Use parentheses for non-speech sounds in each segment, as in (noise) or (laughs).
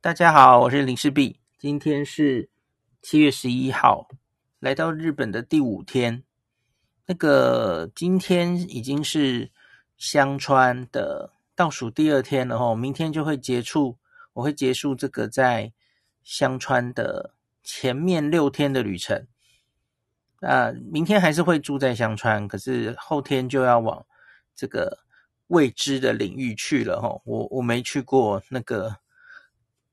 大家好，我是林世璧。今天是七月十一号，来到日本的第五天。那个今天已经是香川的倒数第二天了，吼，明天就会结束。我会结束这个在香川的前面六天的旅程。啊，明天还是会住在香川，可是后天就要往这个未知的领域去了，吼。我我没去过那个。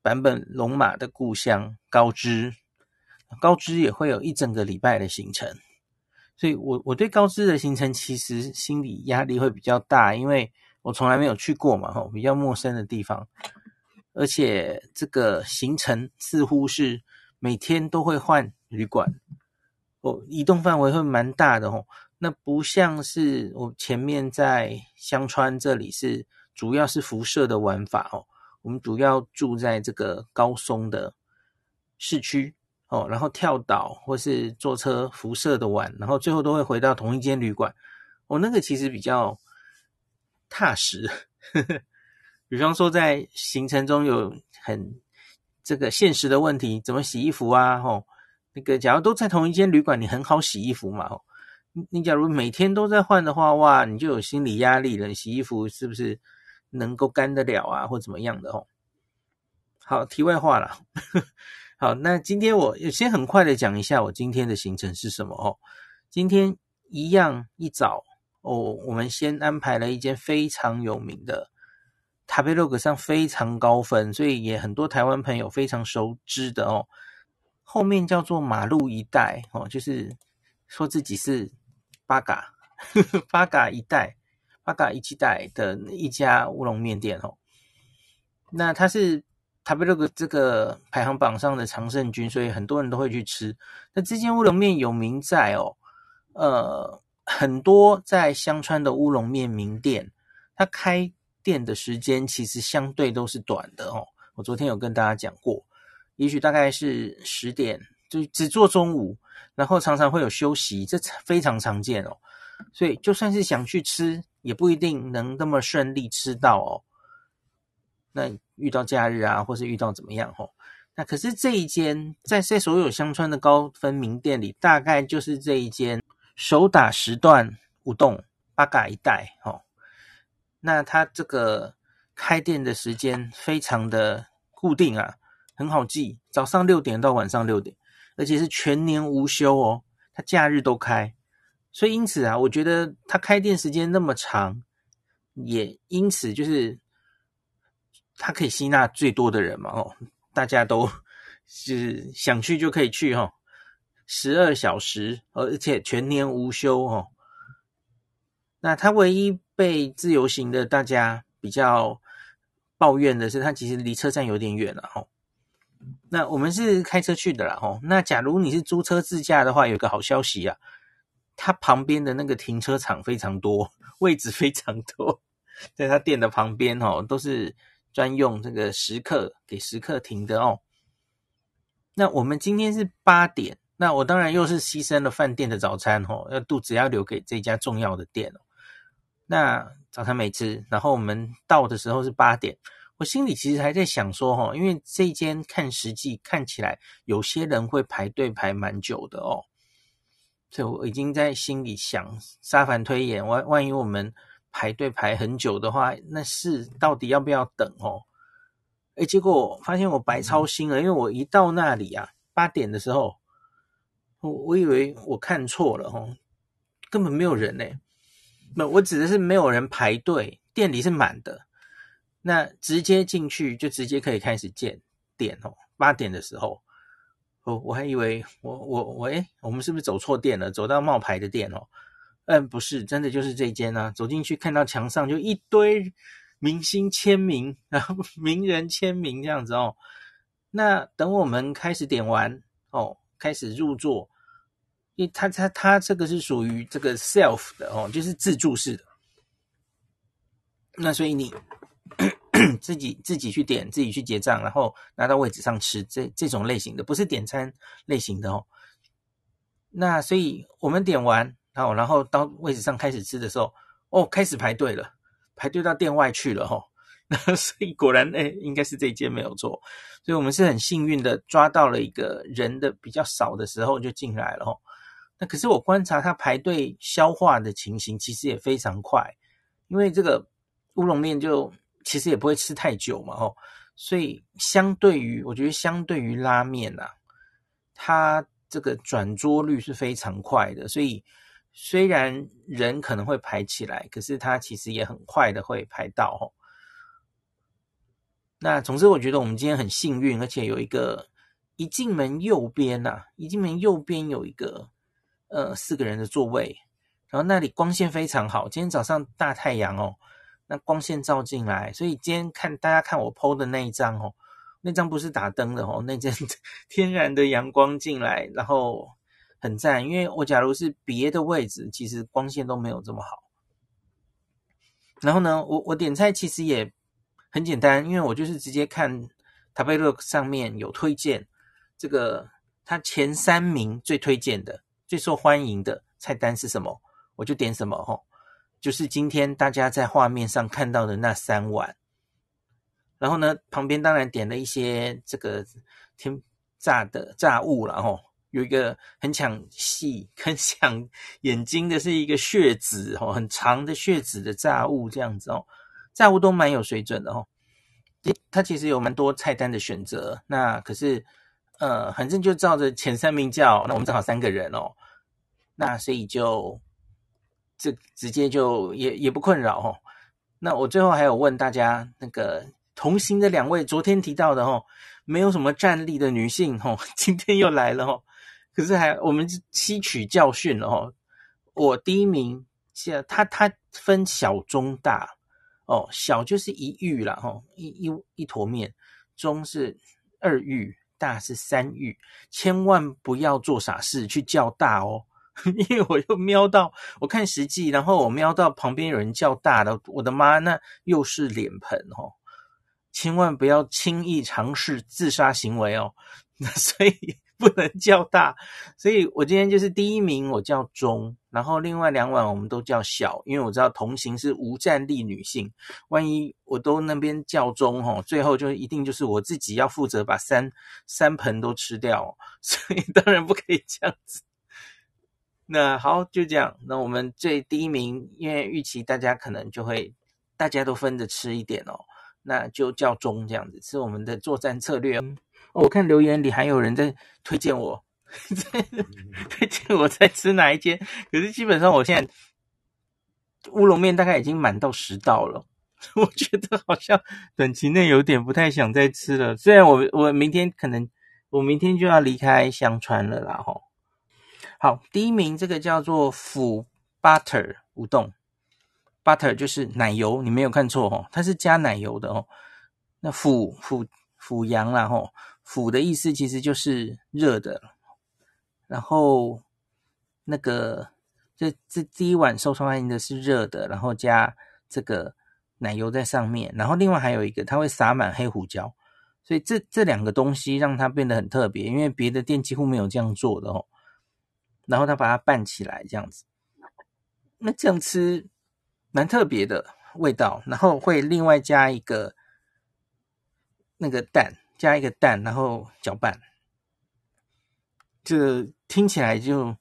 版本龙马的故乡高知，高知也会有一整个礼拜的行程，所以我我对高知的行程其实心理压力会比较大，因为我从来没有去过嘛，吼，比较陌生的地方，而且这个行程似乎是每天都会换旅馆，哦，移动范围会蛮大的吼，那不像是我前面在香川这里是主要是辐射的玩法哦。我们主要住在这个高松的市区哦，然后跳岛或是坐车辐射的玩，然后最后都会回到同一间旅馆。哦，那个其实比较踏实。呵呵，比方说在行程中有很这个现实的问题，怎么洗衣服啊？哦，那个假如都在同一间旅馆，你很好洗衣服嘛。哦，你假如每天都在换的话，哇，你就有心理压力了。洗衣服是不是？能够干得了啊，或怎么样的哦？好，题外话了。(laughs) 好，那今天我先很快的讲一下我今天的行程是什么哦。今天一样一早哦，我们先安排了一间非常有名的食べログ上非常高分，所以也很多台湾朋友非常熟知的哦。后面叫做马路一代哦，就是说自己是八嘎(laughs) 八嘎一代。 八嘎一期代的一家乌龙面店哦，那它是食べログ这个排行榜上的常胜军，所以很多人都会去吃。那这间乌龙面有名在哦，呃，很多在香川的乌龙面名店，它开店的时间其实相对都是短的哦。我昨天有跟大家讲过，也许大概是十点，就只做中午，然后常常会有休息，这非常常见哦。所以就算是想去吃， 也不一定能那么顺利吃到哦。那遇到假日啊，或是遇到怎么样哦？那可是这一间在在所有香川的高分名店里，大概就是这一间手打时段五栋八嘎一带哦。那它这个开店的时间非常的固定啊，很好记，早上六点到晚上六点，而且是全年无休哦，它假日都开。所以因此啊，我觉得他开店时间那么长，也因此就是他可以吸纳最多的人嘛，哦，大家都是想去就可以去哈，十二小时，而且全年无休哦。那他唯一被自由行的大家比较抱怨的是，他其实离车站有点远了哈。那我们是开车去的啦，吼。那假如你是租车自驾的话，有个好消息啊。它旁边的那个停车场非常多，位置非常多，在他店的旁边哦，都是专用这个食客给食客停的哦。那我们今天是八点，那我当然又是牺牲了饭店的早餐哦，要肚子要留给这家重要的店哦。那早餐没吃，然后我们到的时候是八点，我心里其实还在想说哦，因为这间看实际看起来有些人会排队排蛮久的哦。所以我已经在心里想，沙盘推演，万万一我们排队排很久的话，那是到底要不要等哦？哎，结果我发现我白操心了，因为我一到那里啊，八点的时候，我我以为我看错了哦，根本没有人呢。那我指的是没有人排队，店里是满的，那直接进去就直接可以开始建店哦。八点的时候。哦我还以为我我我诶，我们是不是走错店了？走到冒牌的店哦？嗯，不是，真的就是这间啊。走进去看到墙上就一堆明星签名，然后名人签名这样子哦。那等我们开始点完哦，开始入座，因为它它它这个是属于这个 self 的哦，就是自助式的。那所以你。(clears throat) 自己自己去点，自己去结账，然后拿到位置上吃，这这种类型的不是点餐类型的哦。那所以我们点完，然后然后到位置上开始吃的时候，哦，开始排队了，排队到店外去了哈、哦。(laughs) 所以果然，哎，应该是这一间没有错。所以我们是很幸运的抓到了一个人的比较少的时候就进来了哦。那可是我观察他排队消化的情形，其实也非常快，因为这个乌龙面就其实也不会吃太久嘛，吼。所以相对于，我觉得相对于拉面啊，它这个转桌率是非常快的。所以虽然人可能会排起来，可是它其实也很快的会排到吼。那总之，我觉得我们今天很幸运，而且有一个一进门右边呐、一进门右边有一个呃四个人的座位，然后那里光线非常好。今天早上大太阳哦。那光线照进来，所以今天看大家看我 PO 的那一张哦，那张不是打灯的哦，那张 (laughs) 天然的阳光进来，然后很赞。因为我假如是别的位置，其实光线都没有这么好。然后呢，我我点菜其实也很简单，因为我就是直接看 t a b l o 上面有推荐这个，它前三名最推荐的、最受欢迎的菜单是什么，我就点什么哦。就是今天大家在画面上看到的那三碗，然后呢，旁边当然点了一些这个天炸的炸物了哦，有一个很抢戏、很抢眼睛的是一个血子哦，很长的血子的炸物这样子哦，炸物都蛮有水准的哦。它其实有蛮多菜单的选择，那可是呃，反正就照着前三名叫，那我们正好三个人哦，那所以就。这直接就也也不困扰哦。那我最后还有问大家，那个同行的两位昨天提到的哦，没有什么战力的女性哦，(laughs) 今天又来了哦。可是还我们吸取教训了哦。我第一名，他他分小中大哦，小就是一玉啦哦，一一一坨面，中是二玉，大是三玉，千万不要做傻事去叫大哦。(laughs) 因为我又瞄到，我看实际，然后我瞄到旁边有人叫大的，我的妈，那又是脸盆哦！千万不要轻易尝试自杀行为哦，(laughs) 那所以不能叫大，所以我今天就是第一名，我叫中，然后另外两碗我们都叫小，因为我知道同行是无战力女性，万一我都那边叫中哦，最后就一定就是我自己要负责把三三盆都吃掉，(laughs) 所以当然不可以这样子。那好，就这样。那我们最第一名，因为预期大家可能就会大家都分着吃一点哦，那就叫中这样子，是我们的作战策略。哦，我看留言里还有人在推荐我，(laughs) 推荐我在吃哪一间。可是基本上我现在乌龙面大概已经满到十道了，(laughs) 我觉得好像短期内有点不太想再吃了。虽然我我明天可能我明天就要离开香川了啦，吼。好，第一名这个叫做腐 butter 乌冬，butter 就是奶油，你没有看错哦，它是加奶油的哦。那腐腐腐羊啦吼，腐的意思其实就是热的。然后那个这这第一碗受欢迎的是热的，然后加这个奶油在上面，然后另外还有一个它会撒满黑胡椒，所以这这两个东西让它变得很特别，因为别的店几乎没有这样做的哦。然后他把它拌起来，这样子，那这样吃蛮特别的味道。然后会另外加一个那个蛋，加一个蛋，然后搅拌。这听起来就，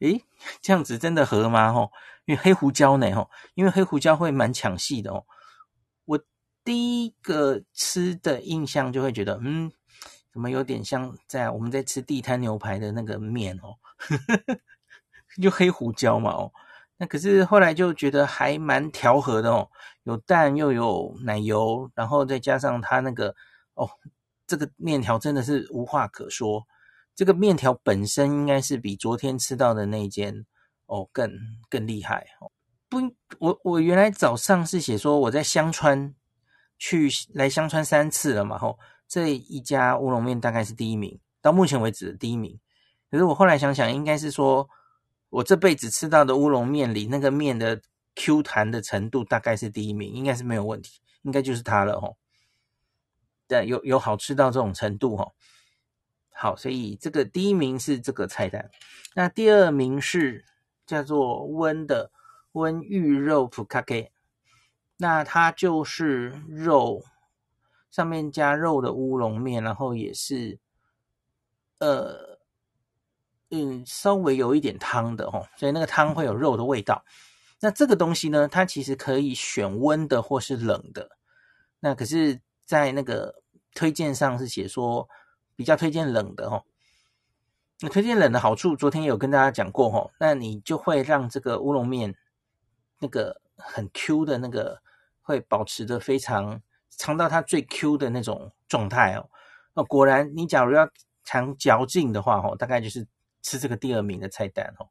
诶，这样子真的合吗？吼，因为黑胡椒呢，吼，因为黑胡椒会蛮抢戏的哦。我第一个吃的印象就会觉得，嗯，怎么有点像在我们在吃地摊牛排的那个面哦。(laughs) 就黑胡椒嘛哦，那可是后来就觉得还蛮调和的哦，有蛋又有奶油，然后再加上它那个哦，这个面条真的是无话可说。这个面条本身应该是比昨天吃到的那一间哦更更厉害哦。不，我我原来早上是写说我在香川去来香川三次了嘛吼，这一家乌龙面大概是第一名，到目前为止的第一名。可是我后来想想，应该是说，我这辈子吃到的乌龙面里，那个面的 Q 弹的程度大概是第一名，应该是没有问题，应该就是它了吼。对，有有好吃到这种程度吼。好，所以这个第一名是这个菜单，那第二名是叫做温的温玉肉普卡给。那它就是肉上面加肉的乌龙面，然后也是呃嗯稍微有一点汤的哦，所以那个汤会有肉的味道。那这个东西呢，它其实可以选温的或是冷的。那可是，在那个推荐上是写说比较推荐冷的哦。那推荐冷的好处，昨天有跟大家讲过哦。那你就会让这个乌龙面那个很 Q 的那个会保持的非常尝到它最 Q 的那种状态哦。那果然，你假如要尝嚼劲的话哦，大概就是吃这个第二名的菜单哦。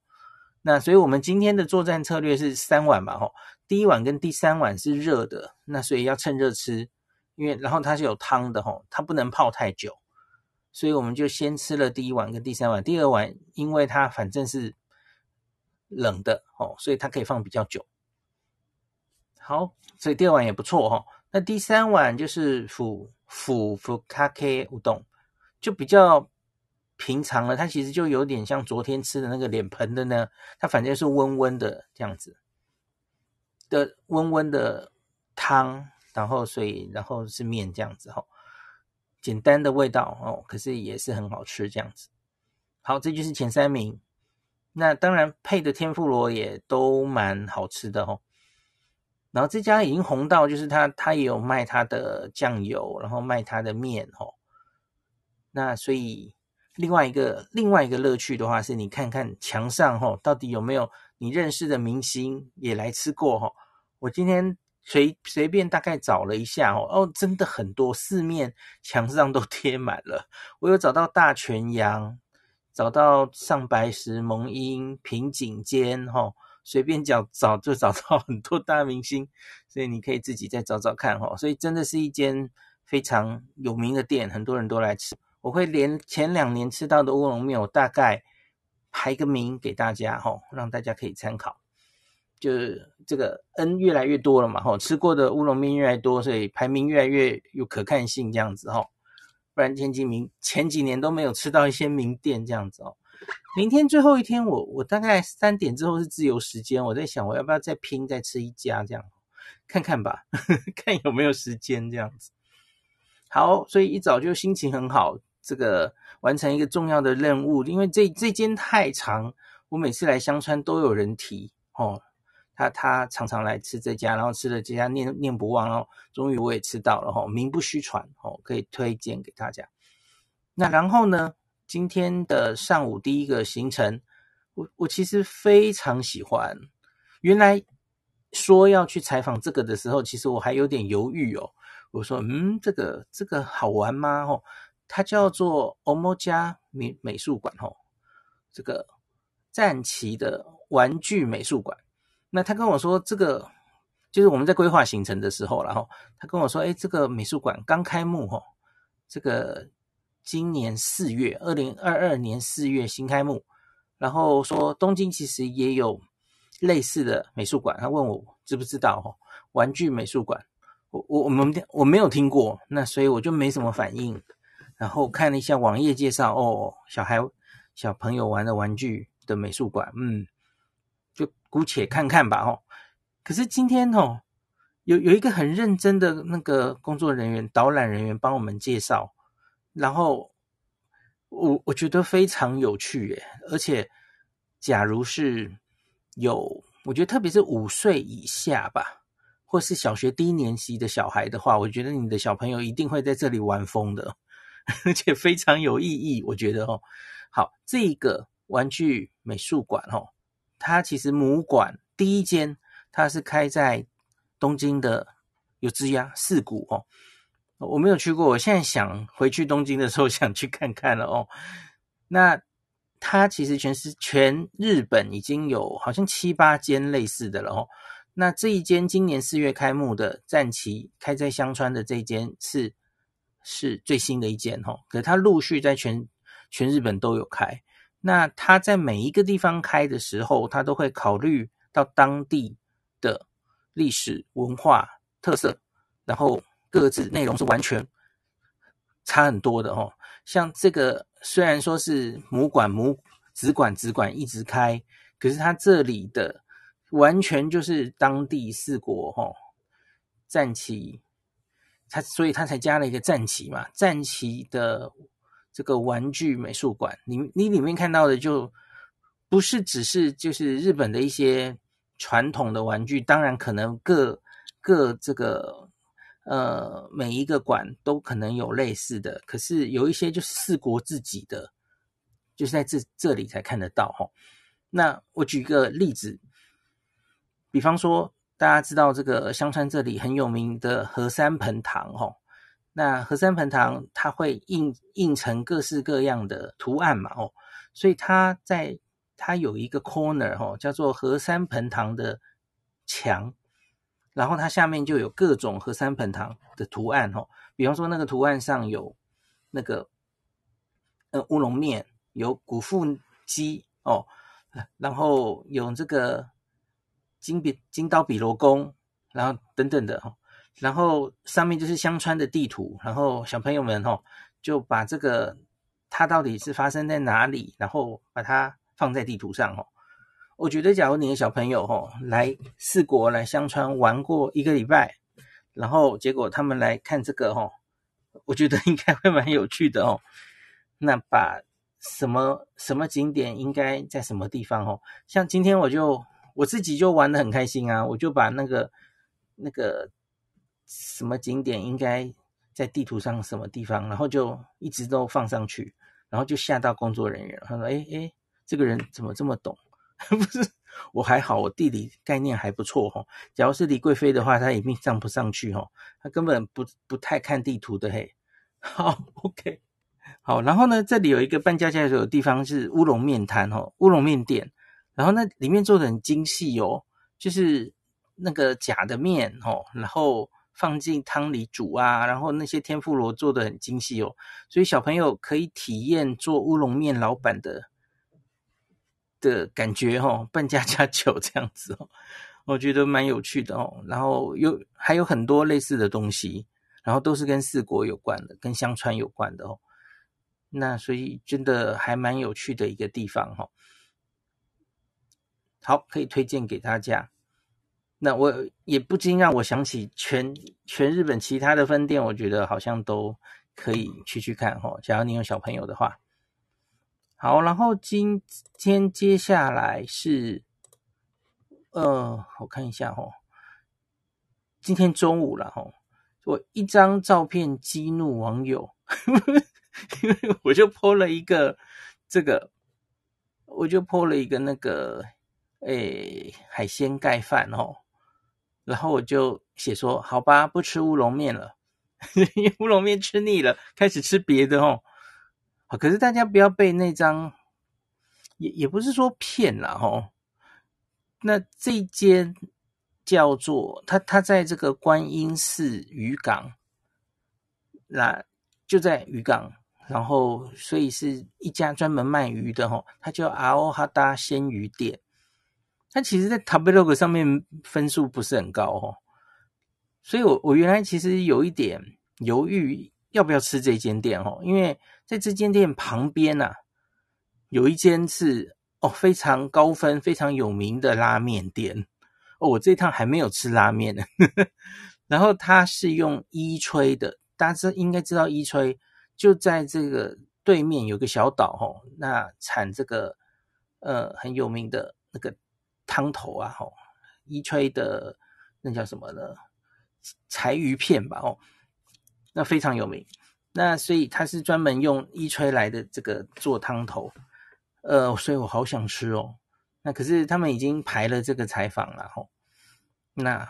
那所以，我们今天的作战策略是三碗嘛，吼，第一碗跟第三碗是热的，那所以要趁热吃，因为然后它是有汤的，吼，它不能泡太久，所以我们就先吃了第一碗跟第三碗，第二碗因为它反正是冷的，吼，所以它可以放比较久。好，所以第二碗也不错，吼，那第三碗就是腐腐腐卡 K 乌冬，就比较。平常了，它其实就有点像昨天吃的那个脸盆的呢，它反正是温温的这样子的温温的汤，然后所以然后是面这样子哈，简单的味道哦，可是也是很好吃这样子。好，这就是前三名。那当然配的天妇罗也都蛮好吃的哦。然后这家已经红到，就是他他也有卖他的酱油，然后卖他的面哦。那所以。另外一个另外一个乐趣的话，是你看看墙上哈，到底有没有你认识的明星也来吃过哈？我今天随随便大概找了一下哦，哦，真的很多，四面墙上都贴满了。我有找到大泉洋，找到上白石萌音、平井坚哈，随便找找就找到很多大明星，所以你可以自己再找找看哈。所以真的是一间非常有名的店，很多人都来吃。我会连前两年吃到的乌龙面，我大概排个名给大家哈，让大家可以参考。就是这个 N 越来越多了嘛，哈，吃过的乌龙面越来越多，所以排名越来越有可看性这样子哈。不然前几名前几年都没有吃到一些名店这样子哦。明天最后一天我，我大概三点之后是自由时间，我在想我要不要再拼再吃一家这样，看看吧，呵 (laughs) 呵看有没有时间这样子。好，所以一早就心情很好。这个完成一个重要的任务，因为这这间太长，我每次来香川都有人提哦，他他常常来吃这家，然后吃了这家念念不忘哦，终于我也吃到了哈，名不虚传哦，可以推荐给大家。那然后呢，今天的上午第一个行程，我我其实非常喜欢。原来说要去采访这个的时候，其实我还有点犹豫哦，我说嗯，这个这个好玩吗？哦。它叫做欧莫加美美术馆，吼，这个战旗的玩具美术馆。那他跟我说，这个就是我们在规划行程的时候，然后他跟我说，哎，这个美术馆刚开幕，吼，这个今年四月，二零二二年四月新开幕。然后说东京其实也有类似的美术馆，他问我知不知道，哦，玩具美术馆，我我我们我没有听过，那所以我就没什么反应。然后看了一下网页介绍，哦，小孩、小朋友玩的玩具的美术馆，嗯，就姑且看看吧，哦。可是今天哦，有有一个很认真的那个工作人员、导览人员帮我们介绍，然后我我觉得非常有趣耶，而且假如是有，我觉得特别是五岁以下吧，或是小学低年级的小孩的话，我觉得你的小朋友一定会在这里玩疯的。(laughs) 而且非常有意义，我觉得哦，好，这个玩具美术馆哦，它其实母馆第一间，它是开在东京的有之呀涩谷哦，我没有去过，我现在想回去东京的时候 (laughs) 想去看看了哦。那它其实全是全日本已经有好像七八间类似的了哦。那这一间今年四月开幕的战旗开在香川的这一间是。是最新的一间哈，可它陆续在全全日本都有开。那它在每一个地方开的时候，它都会考虑到当地的历史文化特色，然后各自内容是完全差很多的哦。像这个虽然说是母馆母子馆子馆一直开，可是它这里的完全就是当地四国哈，战旗，他所以他才加了一个战旗嘛，战旗的这个玩具美术馆，你你里面看到的就不是只是就是日本的一些传统的玩具，当然可能各各这个呃每一个馆都可能有类似的，可是有一些就是四国自己的，就是在这这里才看得到齁。那我举一个例子，比方说。大家知道这个香川这里很有名的和三盆糖齁，那和三盆糖它会印印成各式各样的图案嘛哦，所以它在它有一个 corner 齁，叫做和三盆糖的墙，然后它下面就有各种和三盆糖的图案哦，比方说那个图案上有那个呃乌龙面，有古腹鸡哦，然后有这个。金笔金刀比罗宫，然后等等的哈，然后上面就是香川的地图，然后小朋友们哈就把这个它到底是发生在哪里，然后把它放在地图上哈。我觉得，假如你的小朋友哦来四国来香川玩过一个礼拜，然后结果他们来看这个哦，我觉得 (laughs) 应该会蛮有趣的哦。那把什么什么景点应该在什么地方哦？像今天我就。我自己就玩的很开心啊！我就把那个那个什么景点应该在地图上什么地方，然后就一直都放上去，然后就吓到工作人员。他说：“哎哎，这个人怎么这么懂？(laughs) 不是我还好，我地理概念还不错哈。假如是李贵妃的话，她一定上不上去哈。她根本不不太看地图的嘿。(laughs) 好，OK，好。然后呢，这里有一个扮家家酒的地方是乌龙面摊哈，乌龙面店。”然后那里面做的很精细哦，就是那个假的面哦，然后放进汤里煮啊，然后那些天妇罗做的很精细哦，所以小朋友可以体验做乌龙面老板的的感觉哦，扮 (laughs) 家家酒这样子哦，我觉得蛮有趣的哦。然后有还有很多类似的东西，然后都是跟四国有关的，跟香川有关的哦。那所以真的还蛮有趣的一个地方哈。好，可以推荐给大家。那我也不禁让我想起全全日本其他的分店，我觉得好像都可以去去看哈。假如你有小朋友的话，好，然后今天接下来是，呃，我看一下哦，今天中午了哈，我一张照片激怒网友，因 (laughs) 为我就 po 了一个这个，我就 po 了一个那个。诶，海鲜盖饭哦，然后我就写说，好吧，不吃乌龙面了，因 (laughs) 为乌龙面吃腻了，开始吃别的哦。可是大家不要被那张，也也不是说骗了哦。那这间叫做他，他在这个观音寺渔港，那就在渔港，然后所以是一家专门卖鱼的哦，他叫阿欧哈达鲜鱼店。它其实，在 Tabelog 上面分数不是很高哦，所以我我原来其实有一点犹豫要不要吃这间店哦，因为在这间店旁边呐，有一间是哦非常高分、非常有名的拉面店哦，我这一趟还没有吃拉面呢。(laughs) 然后它是用伊吹的，大家知应该知道伊吹就在这个对面有个小岛哦，那产这个呃很有名的那个。汤头啊，吼，伊吹的那叫什么呢？柴鱼片吧，哦，那非常有名。那所以他是专门用伊吹来的这个做汤头，呃，所以我好想吃哦。那可是他们已经排了这个采访了，吼。那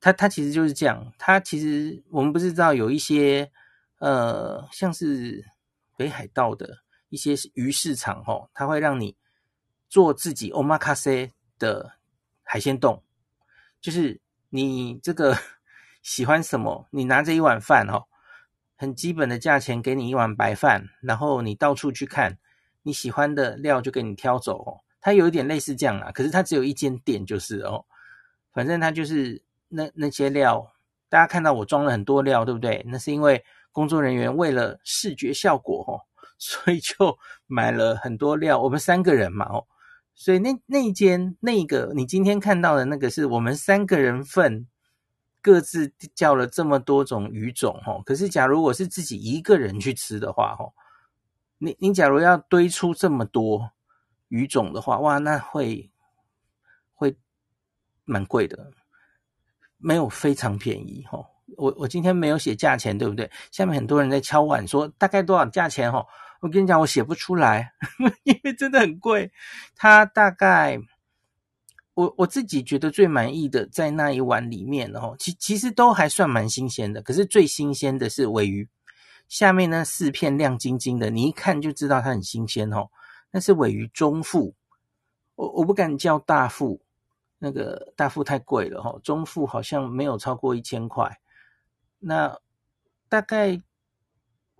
他他其实就是这样，他其实我们不是知道有一些呃，像是北海道的一些鱼市场，吼，他会让你做自己 omakase 的海鲜冻，就是你这个 (laughs) 喜欢什么，你拿着一碗饭哦，很基本的价钱给你一碗白饭，然后你到处去看你喜欢的料就给你挑走哦。它有一点类似这样啊，可是它只有一间店就是哦，反正它就是那那些料，大家看到我装了很多料，对不对？那是因为工作人员为了视觉效果哦，所以就买了很多料，我们三个人嘛哦。所以那那一间那个你今天看到的那个是我们三个人份各自叫了这么多种鱼种哦，可是假如我是自己一个人去吃的话哦，你你假如要堆出这么多鱼种的话，哇，那会会蛮贵的，没有非常便宜哦。我我今天没有写价钱，对不对？下面很多人在敲碗说大概多少价钱哦，我跟你讲，我写不出来，(laughs) 因为真的很贵，它大概。我我自己觉得最满意的在那一碗里面哦，其其实都还算蛮新鲜的。可是最新鲜的是尾鱼，下面呢四片亮晶晶的，你一看就知道它很新鲜哦。那是尾鱼中腹，我我不敢叫大腹，那个大腹太贵了哈。中腹好像没有超过一千块，那大概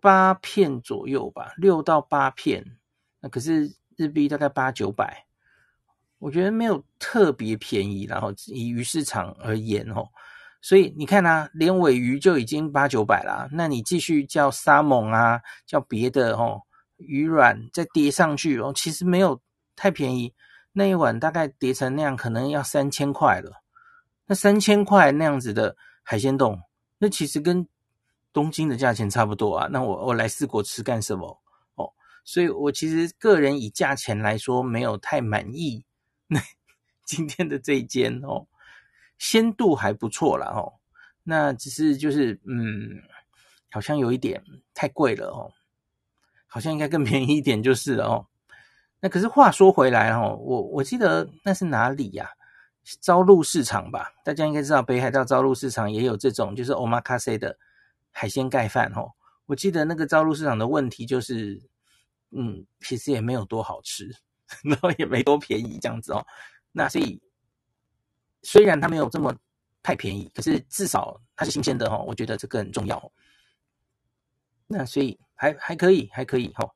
八片左右吧，六到八片。那可是日币大概八九百。我觉得没有特别便宜，然后以鱼市场而言哦，所以你看啊，连尾鱼就已经八九百啦，那你继续叫沙猛啊，叫别的哦，鱼卵再叠上去哦，其实没有太便宜，那一碗大概叠成那样，可能要三千块了。那三千块那样子的海鲜冻，那其实跟东京的价钱差不多啊。那我我来四国吃干什么哦？所以我其实个人以价钱来说，没有太满意。那今天的这一间哦，鲜度还不错啦哦，那只是就是嗯，好像有一点太贵了哦，好像应该更 (laughs) 便宜一点就是了哦。那可是话说回来哦，我我记得那是哪里呀？朝鹿市场吧，大家应该知道北海道朝鹿市场也有这种就是 omakase 的海鲜盖饭哦。我记得那个朝鹿市场的问题就是，嗯，其实也没有多好吃。然后也没多便宜这样子哦，那所以虽然它没有这么太便宜，可是至少它是新鲜的哦，我觉得这个很重要哦。那所以还还可以，还可以哈。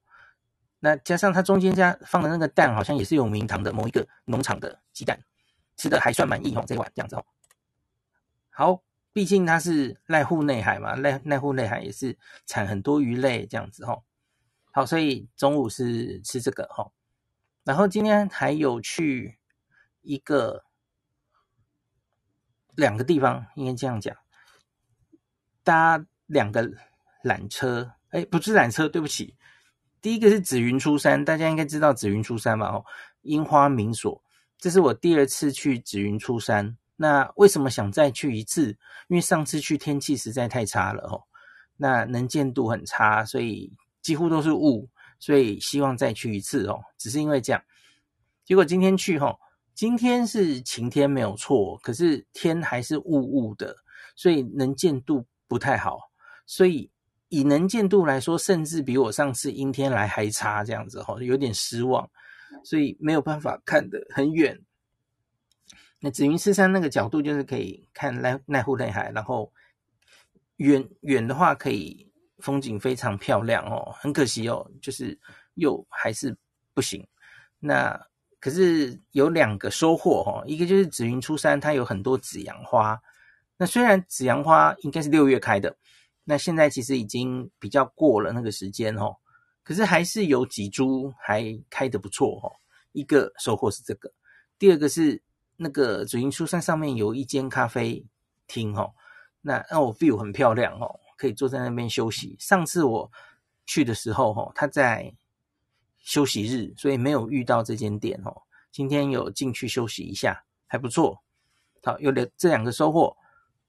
那加上它中间加放的那个蛋，好像也是有名堂的某一个农场的鸡蛋，吃的还算满意哦。这碗这样子哦，好，毕竟它是濑户内海嘛，濑濑户内海也是产很多鱼类这样子哦。好，所以中午是吃这个哈。然后今天还有去一个两个地方，应该这样讲，搭两个缆车，哎，不是缆车，对不起，第一个是紫云出山，大家应该知道紫云出山吧？哦，樱花名所，这是我第二次去紫云出山。那为什么想再去一次？因为上次去天气实在太差了哦，那能见度很差，所以几乎都是雾。所以希望再去一次哦，只是因为这样，结果今天去齁，今天是晴天没有错，可是天还是雾雾的，所以能见度不太好。所以以能见度来说，甚至比我上次阴天来还差，这样子齁，有点失望，所以没有办法看得很远。那紫云寺山那个角度就是可以看濑濑户内海，然后远远的话可以。风景非常漂亮哦，很可惜哦，就是又还是不行。那可是有两个收获哦，一个就是紫云出山，它有很多紫阳花。那虽然紫阳花应该是六月开的，那现在其实已经比较过了那个时间哦，可是还是有几株还开得不错哦。一个收获是这个，第二个是那个紫云出山上面有一间咖啡厅哦，那让我 view 很漂亮哦。可以坐在那边休息。上次我去的时候，哈，他在休息日，所以没有遇到这间店，哦。今天有进去休息一下，还不错。好，有了这两个收获。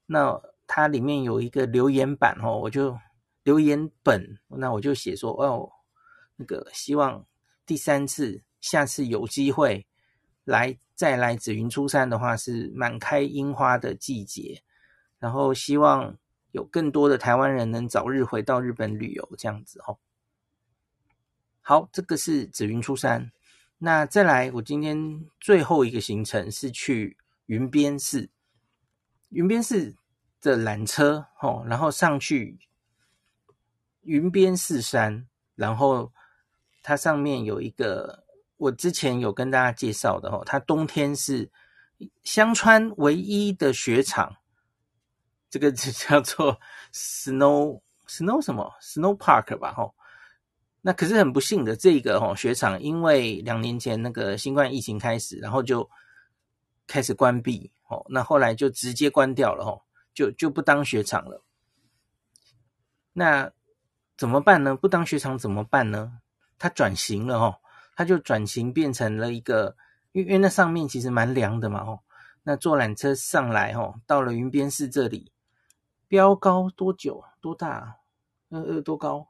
那它里面有一个留言板，哦，我就留言本，那我就写说，哦，那个希望第三次，下次有机会来再来紫云出山的话，是满开樱花的季节，然后希望。有更多的台湾人能早日回到日本旅游，这样子哦。好，这个是紫云出山。那再来，我今天最后一个行程是去云边寺。云边寺的缆车哦，然后上去云边寺山，然后它上面有一个我之前有跟大家介绍的哦，它冬天是香川唯一的雪场。这个就叫做 snow snow 什么 snow park 吧，吼。那可是很不幸的，这个吼雪场因为两年前那个新冠疫情开始，然后就开始关闭，吼。那后来就直接关掉了，吼，就就不当雪场了。那怎么办呢？不当雪场怎么办呢？它转型了哦，它就转型变成了一个，因为因为那上面其实蛮凉的嘛哦。那坐缆车上来哦，到了云边市这里，标高多久？多大？呃呃，多高？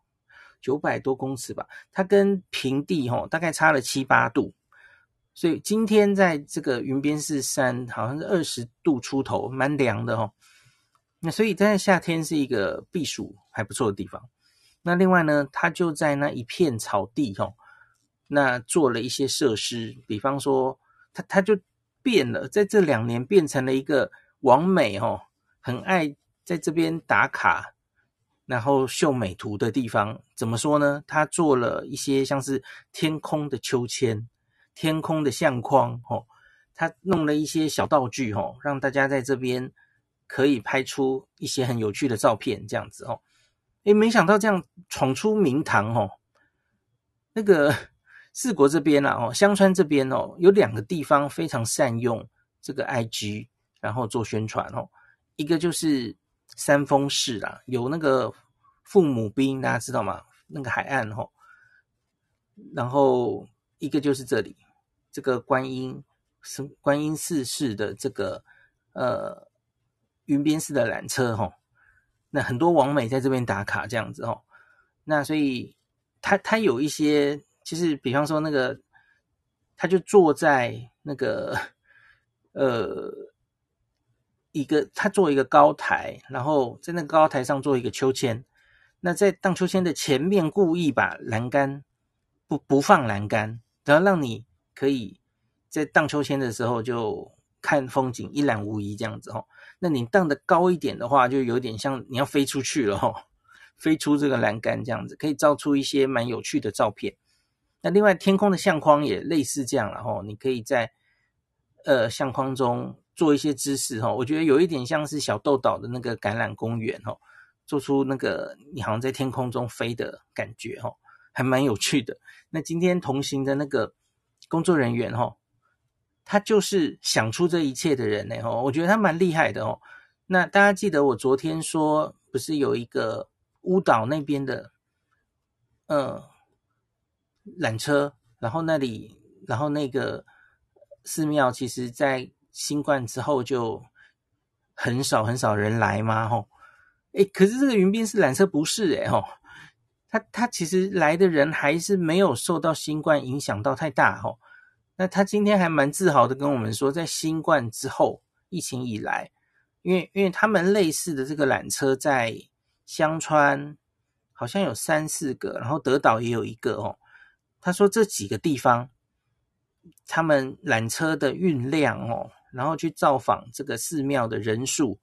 九百多公尺吧。它跟平地哦，大概差了七八度。所以今天在这个云边寺山，好像是二十度出头，蛮凉的哦。那所以在夏天是一个避暑还不错的地方。那另外呢，它就在那一片草地哦，那做了一些设施，比方说，它它就变了，在这两年变成了一个网美哦，很爱在这边打卡，然后秀美图的地方。怎么说呢？他做了一些像是天空的秋千。天空的相框，哦，他弄了一些小道具，哦，让大家在这边可以拍出一些很有趣的照片，这样子，哦，诶，没想到这样闯出名堂，哦，那个 (laughs) 四国这边啊，哦，香川这边哦，有两个地方非常善用这个 IG，然后做宣传，哦，一个就是三峰市啦，有那个父母兵，大家知道吗？那个海岸，哦，然后一个就是这里。这个观音是观音寺市的这个呃云边寺的缆车吼，那很多网美在这边打卡这样子吼，那所以他他有一些就是比方说那个他就坐在那个呃一个他做一个高台，然后在那个高台上做一个秋千，那在荡秋千的前面故意把栏杆不不放栏杆，然后让你。可以在荡秋千的时候就看风景，一览无遗这样子哦。那你荡的高一点的话，就有点像你要飞出去了哦，飞出这个栏杆这样子，可以照出一些蛮有趣的照片。那另外天空的相框也类似这样了哦，你可以在呃相框中做一些姿势哦。我觉得有一点像是小豆岛的那个橄榄公园哦，做出那个你好像在天空中飞的感觉哦，还蛮有趣的。那今天同行的那个。工作人员哦，他就是想出这一切的人呢哦，我觉得他蛮厉害的哦。那大家记得我昨天说，不是有一个乌岛那边的，呃，缆车，然后那里，然后那个寺庙，其实在新冠之后就很少很少人来吗？吼，诶，可是这个云边是缆车不是诶吼。他他其实来的人还是没有受到新冠影响到太大哦。那他今天还蛮自豪的跟我们说，在新冠之后疫情以来，因为因为他们类似的这个缆车在香川好像有三四个，然后德岛也有一个哦。他说这几个地方他们缆车的运量哦，然后去造访这个寺庙的人数，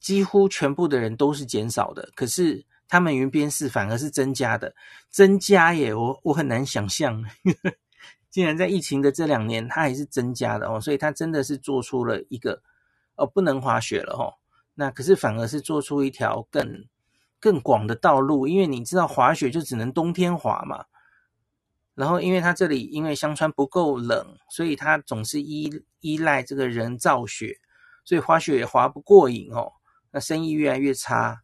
几乎全部的人都是减少的，可是。他们云边寺反而是增加的，增加耶！我我很难想象，呵呵，竟然在疫情的这两年，它还是增加的哦。所以它真的是做出了一个哦，不能滑雪了哦。那可是反而是做出一条更更广的道路，因为你知道滑雪就只能冬天滑嘛。然后因为它这里因为香川不够冷，所以它总是依依赖这个人造雪，所以滑雪也滑不过瘾哦。那生意越来越差。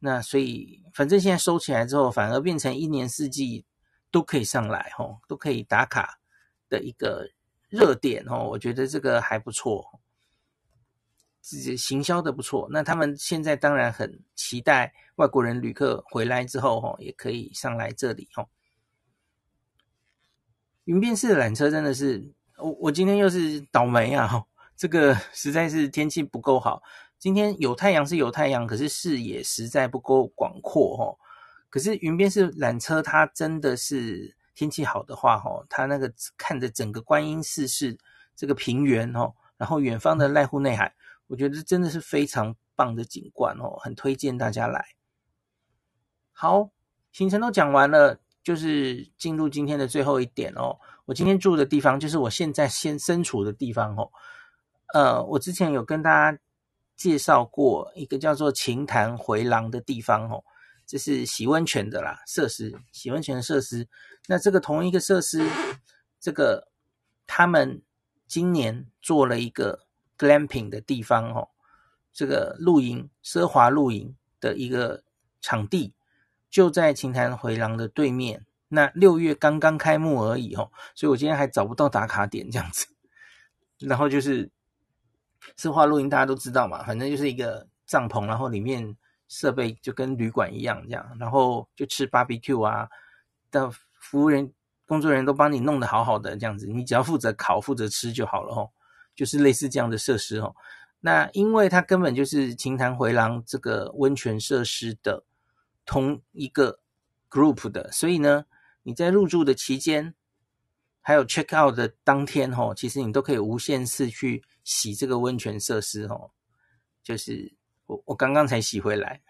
那所以，反正现在收起来之后，反而变成一年四季都可以上来吼，都可以打卡的一个热点哦。我觉得这个还不错，自己行销的不错。那他们现在当然很期待外国人旅客回来之后吼，也可以上来这里吼。云边寺的缆车真的是，我我今天又是倒霉啊！(laughs) 这个实在是天气不够好。今天有太阳是有太阳，可是视野实在不够广阔哦。可是云边寺缆车，它真的是天气好的话，哦，它那个看着整个观音寺是这个平原哦，然后远方的濑户内海，我觉得真的是非常棒的景观哦，很推荐大家来。好，行程都讲完了，就是进入今天的最后一点哦。我今天住的地方就是我现在先身处的地方哦。呃，我之前有跟大家。介绍过一个叫做琴潭回廊的地方哦，这是洗温泉的啦设施，洗温泉的设施。那这个同一个设施，这个他们今年做了一个 glamping 的地方哦，这个露营奢华露营的一个场地，就在琴潭回廊的对面。那六月刚刚开幕而已哦，所以我今天还找不到打卡点这样子。然后就是奢华露营，大家都知道嘛，反正就是一个帐篷，然后里面设备就跟旅馆一样这样，然后就吃 barbecue 啊，的服务人、工作人员都帮你弄得好好的这样子，你只要负责烤、负责吃就好了哦，就是类似这样的设施哦。那因为它根本就是琴潭回廊这个温泉设施的同一个 group 的，所以呢，你在入住的期间，还有 check out 的当天吼，其实你都可以无限次去洗这个温泉设施哦。就是我我刚刚才洗回来，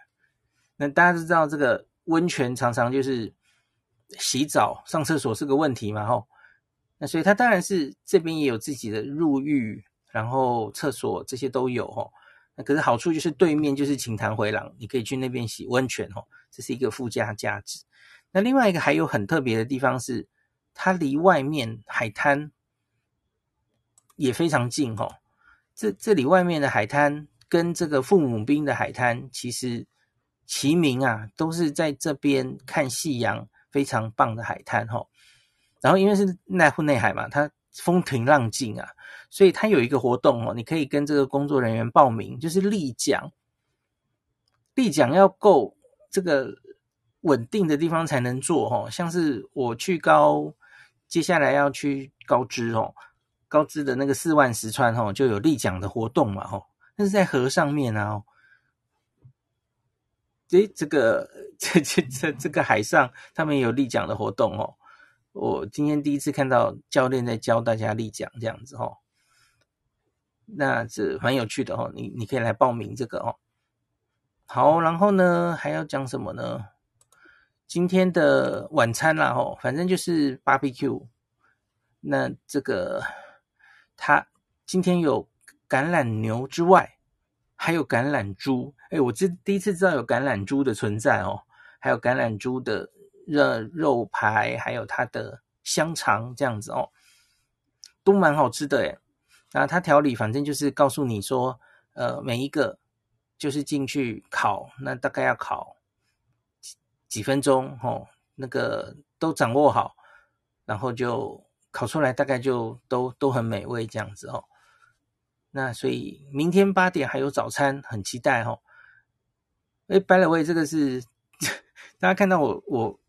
那大家都知道这个温泉常常就是洗澡上厕所是个问题嘛吼，那所以它当然是这边也有自己的入浴。然后厕所这些都有哦，那可是好处就是对面就是琴潭回廊，你可以去那边洗温泉哦，这是一个附加价值。那另外一个还有很特别的地方是，它离外面海滩也非常近哦。这这里外面的海滩跟这个父母兵的海滩其实齐名啊，都是在这边看夕阳非常棒的海滩哦。然后因为是濑户内海嘛，它风平浪静啊。所以它有一个活动哦，你可以跟这个工作人员报名，就是立桨。立桨要够这个稳定的地方才能做哦，像是我去高，接下来要去高知哦，高知的那个四万石川哦，就有立桨的活动嘛哦，那是在河上面啊。诶，这个 (laughs) 这这这这个海上，他们有立桨的活动哦。我今天第一次看到教练在教大家立桨这样子哦。那这蛮有趣的哦，你你可以来报名这个哦。好，然后呢，还要讲什么呢？今天的晚餐啦哦，反正就是 barbecue。那这个他今天有橄榄牛之外，还有橄榄猪。哎，我这第一次知道有橄榄猪的存在哦，还有橄榄猪的热肉排，还有它的香肠这样子哦，都蛮好吃的诶那他调理反正就是告诉你说，呃，每一个就是进去烤，那大概要烤几几分钟哦，那个都掌握好，然后就烤出来，大概就都都很美味这样子哦。那所以明天八点还有早餐，很期待哦。哎，by the way，这个是 (laughs) 大家看到我我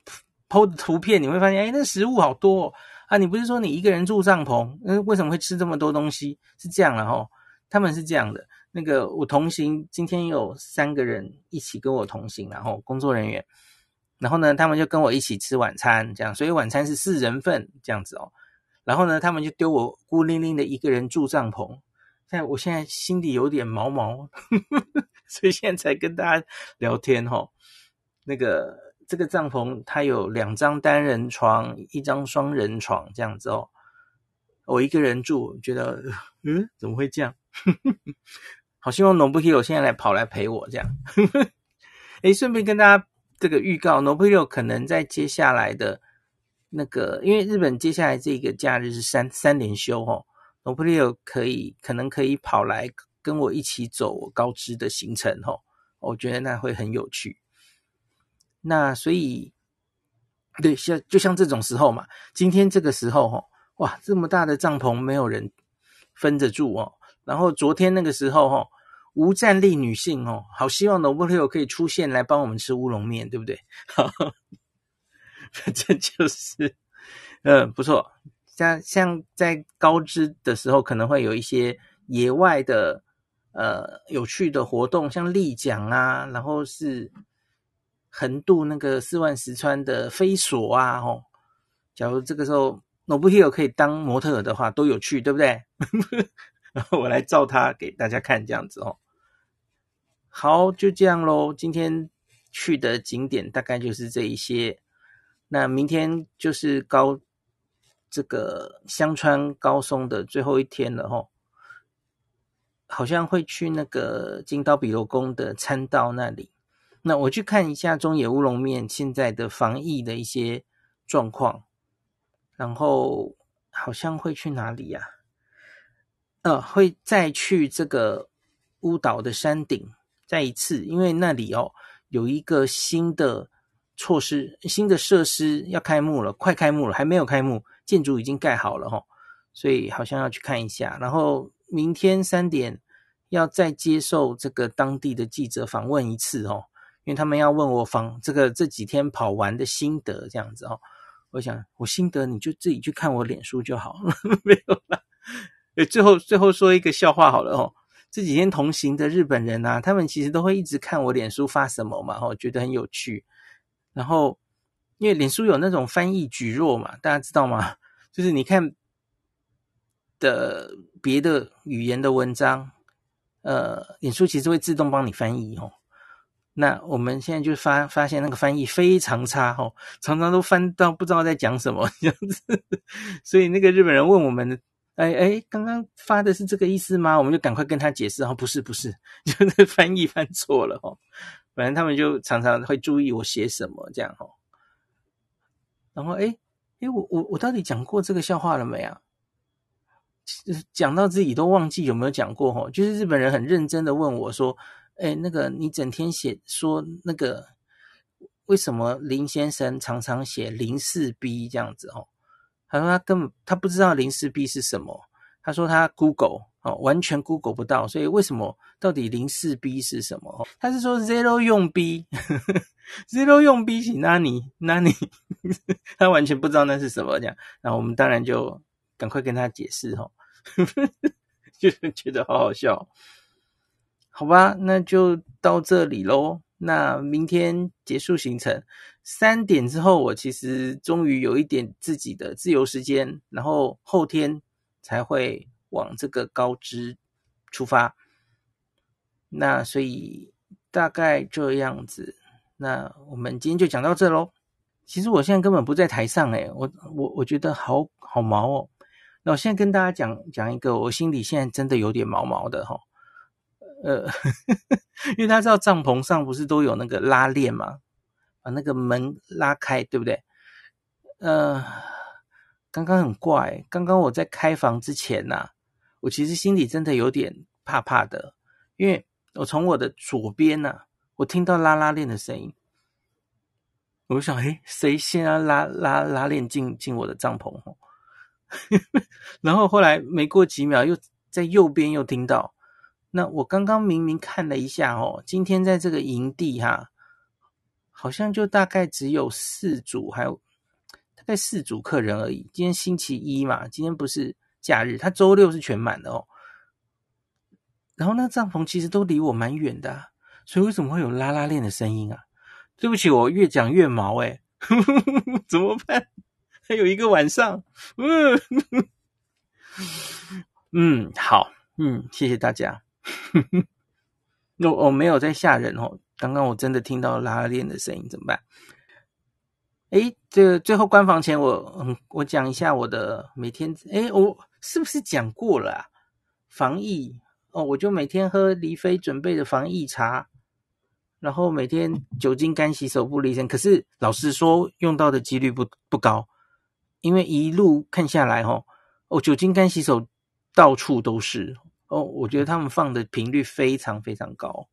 偷的图片，你会发现，哎，那食物好多哦。啊，你不是说你一个人住帐篷？那，为什么会吃这么多东西？是这样了哈，他们是这样的。那个我同行，今天有三个人一起跟我同行，然后工作人员，然后呢，他们就跟我一起吃晚餐，这样，所以晚餐是四人份这样子哦。然后呢，他们就丢我孤零零的一个人住帐篷，但我现在心里有点毛毛，(laughs) 所以现在才跟大家聊天哈。那个。这个帐篷它有两张单人床，一张双人床这样子哦。我一个人住，觉得嗯，怎么会这样？(laughs) 好希望 n o b u k i o 现在来跑来陪我这样。诶，顺便跟大家这个预告 n o b u k i o 可能在接下来的那个，因为日本接下来这个假日是三三连休哦 n o b u k i o 可以可能可以跑来跟我一起走高知的行程哦。我觉得那会很有趣。那所以，对，像就像这种时候嘛，今天这个时候齁，哇，这么大的帐篷没有人分着住哦。然后昨天那个时候齁，无战力女性哦，好希望 Nobuhiro 可以出现来帮我们吃乌龙面，对不对？(laughs) 哈哈，(laughs) 这就是，嗯，不错。像像在高知的时候，可能会有一些野外的呃有趣的活动，像立桨啊，然后是。横渡那个四万石川的飞索啊，吼！假如这个时候 Nobuhiro 可以当模特的话，都有趣，对不对？(laughs) 然后我来照他给大家看，这样子哦。好，就这样喽。今天去的景点大概就是这一些。那明天就是高这个香川高松的最后一天了，吼。好像会去那个金刀比罗宫的参道那里。那我去看一下中野乌龙面现在的防疫的一些状况，然后好像会去哪里呀？呃，会再去这个乌岛的山顶再一次，因为那里哦有一个新的措施、新的设施要开幕了，快开幕了，还没有开幕，建筑已经盖好了哈、哦，所以好像要去看一下。然后明天三点要再接受这个当地的记者访问一次哦，因为他们要问我访这个这几天跑完的心得这样子哦。我想我心得你就自己去看我脸书就好了，(laughs) 没有啦。诶，最后最后说一个笑话好了哦。这几天同行的日本人啊，他们其实都会一直看我脸书发什么嘛，哦，觉得很有趣。然后因为脸书有那种翻译举弱嘛，大家知道吗？(laughs) 就是你看的别的语言的文章，呃，脸书其实会自动帮你翻译哦。那我们现在就发发现那个翻译非常差哦，常常都翻到不知道在讲什么 (laughs) 这样子。所以那个日本人问我们。哎哎，刚刚发的是这个意思吗？我们就赶快跟他解释哦，不是不是，(laughs) 就是翻译翻错了哦。反正他们就常常会注意我写什么这样哦。然后哎哎，我我我到底讲过这个笑话了没啊？讲到自己都忘记有没有讲过哦。就是日本人很认真的问我说：“哎，那个你整天写说那个为什么林先生常常写零四 B 这样子哦？”他说他根本他不知道零四 B 是什么。他说他 Google 哦，完全 Google 不到。所以为什么到底零四 B 是什么？他是说 Zero 用 B，Zero (laughs) 用 B 是哪里哪里？(laughs) 他完全不知道那是什么。这样，然后我们当然就赶快跟他解释哦，(laughs) 就是觉得好好笑。好吧，那就到这里喽。那明天结束行程，三点之后，我其实终于有一点自己的自由时间，然后后天才会往这个高知出发。那所以大概这样子，那我们今天就讲到这喽。其实我现在根本不在台上诶，我我我觉得好好毛哦。那我现在跟大家讲讲一个，我心里现在真的有点毛毛的哈。呃，(laughs) 因为他知道帐篷上不是都有那个拉链嘛，把那个门拉开，对不对？呃，刚刚很怪，刚刚我在开房之前呐、我其实心里真的有点怕怕的，因为我从我的左边呐、我听到拉拉链的声音，我想，诶，谁先要拉拉拉链进进我的帐篷？(laughs) 然后后来没过几秒，又在右边又听到。那我刚刚明明看了一下哦，今天在这个营地哈，好像就大概只有四组，还有大概四组客人而已。今天星期一嘛，今天不是假日，他周六是全满的哦。然后那个帐篷其实都离我蛮远的，所以为什么会有拉拉链的声音啊？对不起，我越讲越毛诶，(laughs) 怎么办？还有一个晚上，嗯 (laughs) 嗯，好，嗯，谢谢大家。(laughs) 那我没有在吓人哦。刚刚我真的听到拉链的声音，怎么办？诶，这个最后关房前我，我嗯，我讲一下我的每天。诶，我是不是讲过了啊？防疫哦，我就每天喝李飞准备的防疫茶，然后每天酒精干洗手不离身。可是老实说，用到的几率不不高，因为一路看下来，哦，哦，酒精干洗手到处都是。哦，我觉得他们放的频率非常非常高，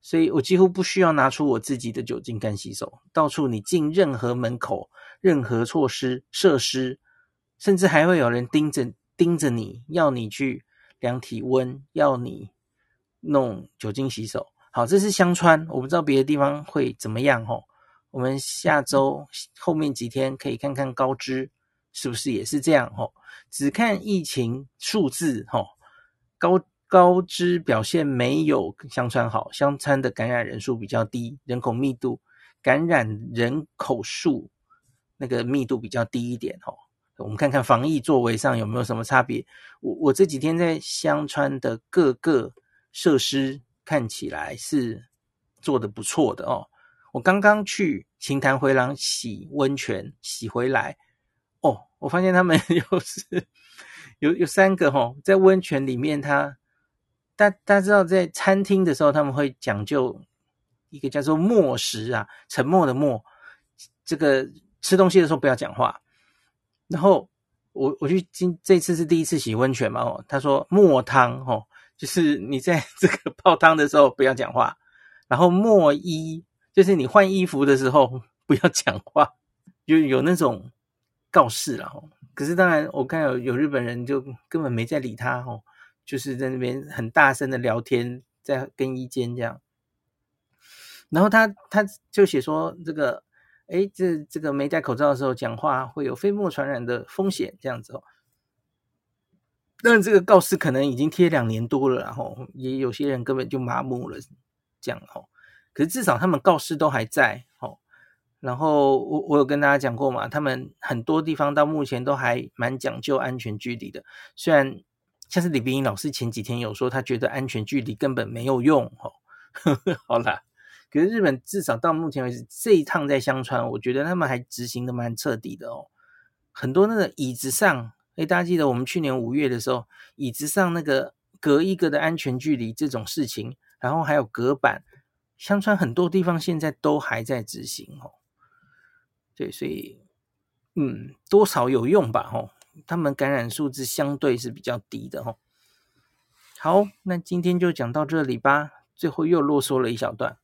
所以我几乎不需要拿出我自己的酒精干洗手。到处你进任何门口、任何措施设施，甚至还会有人盯着盯着你，要你去量体温，要你弄酒精洗手。好，这是香川，我不知道别的地方会怎么样哦。我们下周后面几天可以看看高知是不是也是这样哦。只看疫情数字哦。高高知表现没有香川好，香川的感染人数比较低，人口密度感染人口数那个密度比较低一点哦。我们看看防疫作为上有没有什么差别。我我这几天在香川的各个设施看起来是做得不错的哦。我刚刚去琴潭回廊洗温泉洗回来哦，我发现他们 (laughs) 又是。有有三个齁，在温泉里面他，大大家知道，在餐厅的时候他们会讲究一个叫做默食啊，沉默的默，这个吃东西的时候不要讲话。然后我我去今这次是第一次洗温泉嘛，哦，他说默汤哦，就是你在 (laughs) 这个泡汤的时候不要讲话，然后抹衣，就是你换衣服的时候不要讲话，就有那种告示了。可是当然，我看有有日本人就根本没在理他哦，就是在那边很大声的聊天，在更衣间这样。然后他他就写说这个，诶，这这个没戴口罩的时候讲话会有飞沫传染的风险，这样子哦。但这个告示可能已经贴两年多了，然后也有些人根本就麻木了，这样哦。可是至少他们告示都还在哦。然后我我有跟大家讲过嘛，他们很多地方到目前都还蛮讲究安全距离的。虽然像是李冰老师前几天有说，他觉得安全距离根本没有用哦。呵呵，好啦，可是日本至少到目前为止这一趟在香川，我觉得他们还执行的蛮彻底的哦。很多那个椅子上。哎，大家记得我们去年五月的时候，椅子上那个隔一个的安全距离这种事情，然后还有隔板，香川很多地方现在都还在执行哦。对，所以嗯，多少有用吧？吼，他们感染数字相对是比较低的吼。好，那今天就讲到这里吧。最后又啰嗦了一小段。